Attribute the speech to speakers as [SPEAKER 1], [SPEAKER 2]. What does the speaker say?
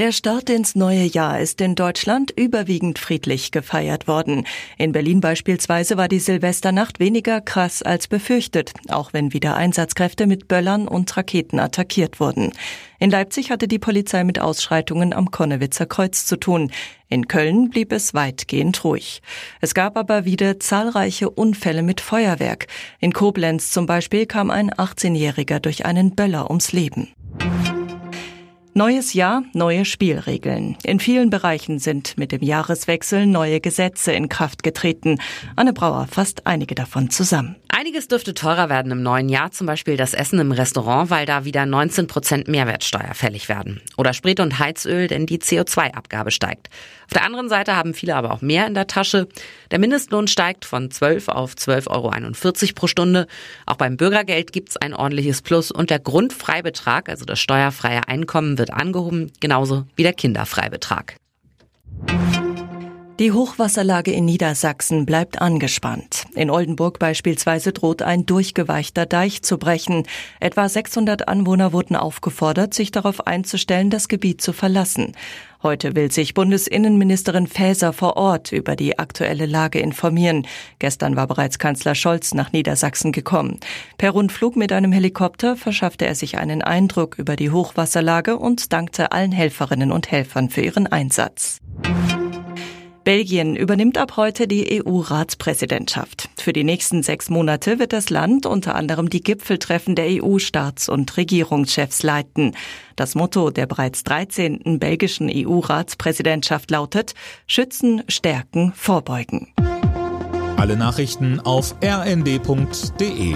[SPEAKER 1] Der Start ins neue Jahr ist in Deutschland überwiegend friedlich gefeiert worden. In Berlin beispielsweise war die Silvesternacht weniger krass als befürchtet, auch wenn wieder Einsatzkräfte mit Böllern und Raketen attackiert wurden. In Leipzig hatte die Polizei mit Ausschreitungen am Konnewitzer Kreuz zu tun. In Köln blieb es weitgehend ruhig. Es gab aber wieder zahlreiche Unfälle mit Feuerwerk. In Koblenz zum Beispiel kam ein 18-Jähriger durch einen Böller ums Leben. Neues Jahr, neue Spielregeln. In vielen Bereichen sind mit dem Jahreswechsel neue Gesetze in Kraft getreten. Anne Brauer fasst einige davon zusammen.
[SPEAKER 2] Einiges dürfte teurer werden im neuen Jahr, zum Beispiel das Essen im Restaurant, weil da wieder 19 Prozent Mehrwertsteuer fällig werden. Oder Sprit und Heizöl, denn die CO2-Abgabe steigt. Auf der anderen Seite haben viele aber auch mehr in der Tasche. Der Mindestlohn steigt von 12 auf 12,41 Euro pro Stunde. Auch beim Bürgergeld gibt es ein ordentliches Plus und der Grundfreibetrag, also das steuerfreie Einkommen, wird angehoben, genauso wie der Kinderfreibetrag.
[SPEAKER 1] Die Hochwasserlage in Niedersachsen bleibt angespannt. In Oldenburg beispielsweise droht ein durchgeweichter Deich zu brechen. Etwa 600 Anwohner wurden aufgefordert, sich darauf einzustellen, das Gebiet zu verlassen. Heute will sich Bundesinnenministerin Faeser vor Ort über die aktuelle Lage informieren. Gestern war bereits Kanzler Scholz nach Niedersachsen gekommen. Per Rundflug mit einem Helikopter verschaffte er sich einen Eindruck über die Hochwasserlage und dankte allen Helferinnen und Helfern für ihren Einsatz. Belgien übernimmt ab heute die EU-Ratspräsidentschaft. Für die nächsten sechs Monate wird das Land unter anderem die Gipfeltreffen der EU-Staats- und Regierungschefs leiten. Das Motto der bereits 13. belgischen EU-Ratspräsidentschaft lautet Schützen, Stärken, Vorbeugen.
[SPEAKER 3] Alle Nachrichten auf rnd.de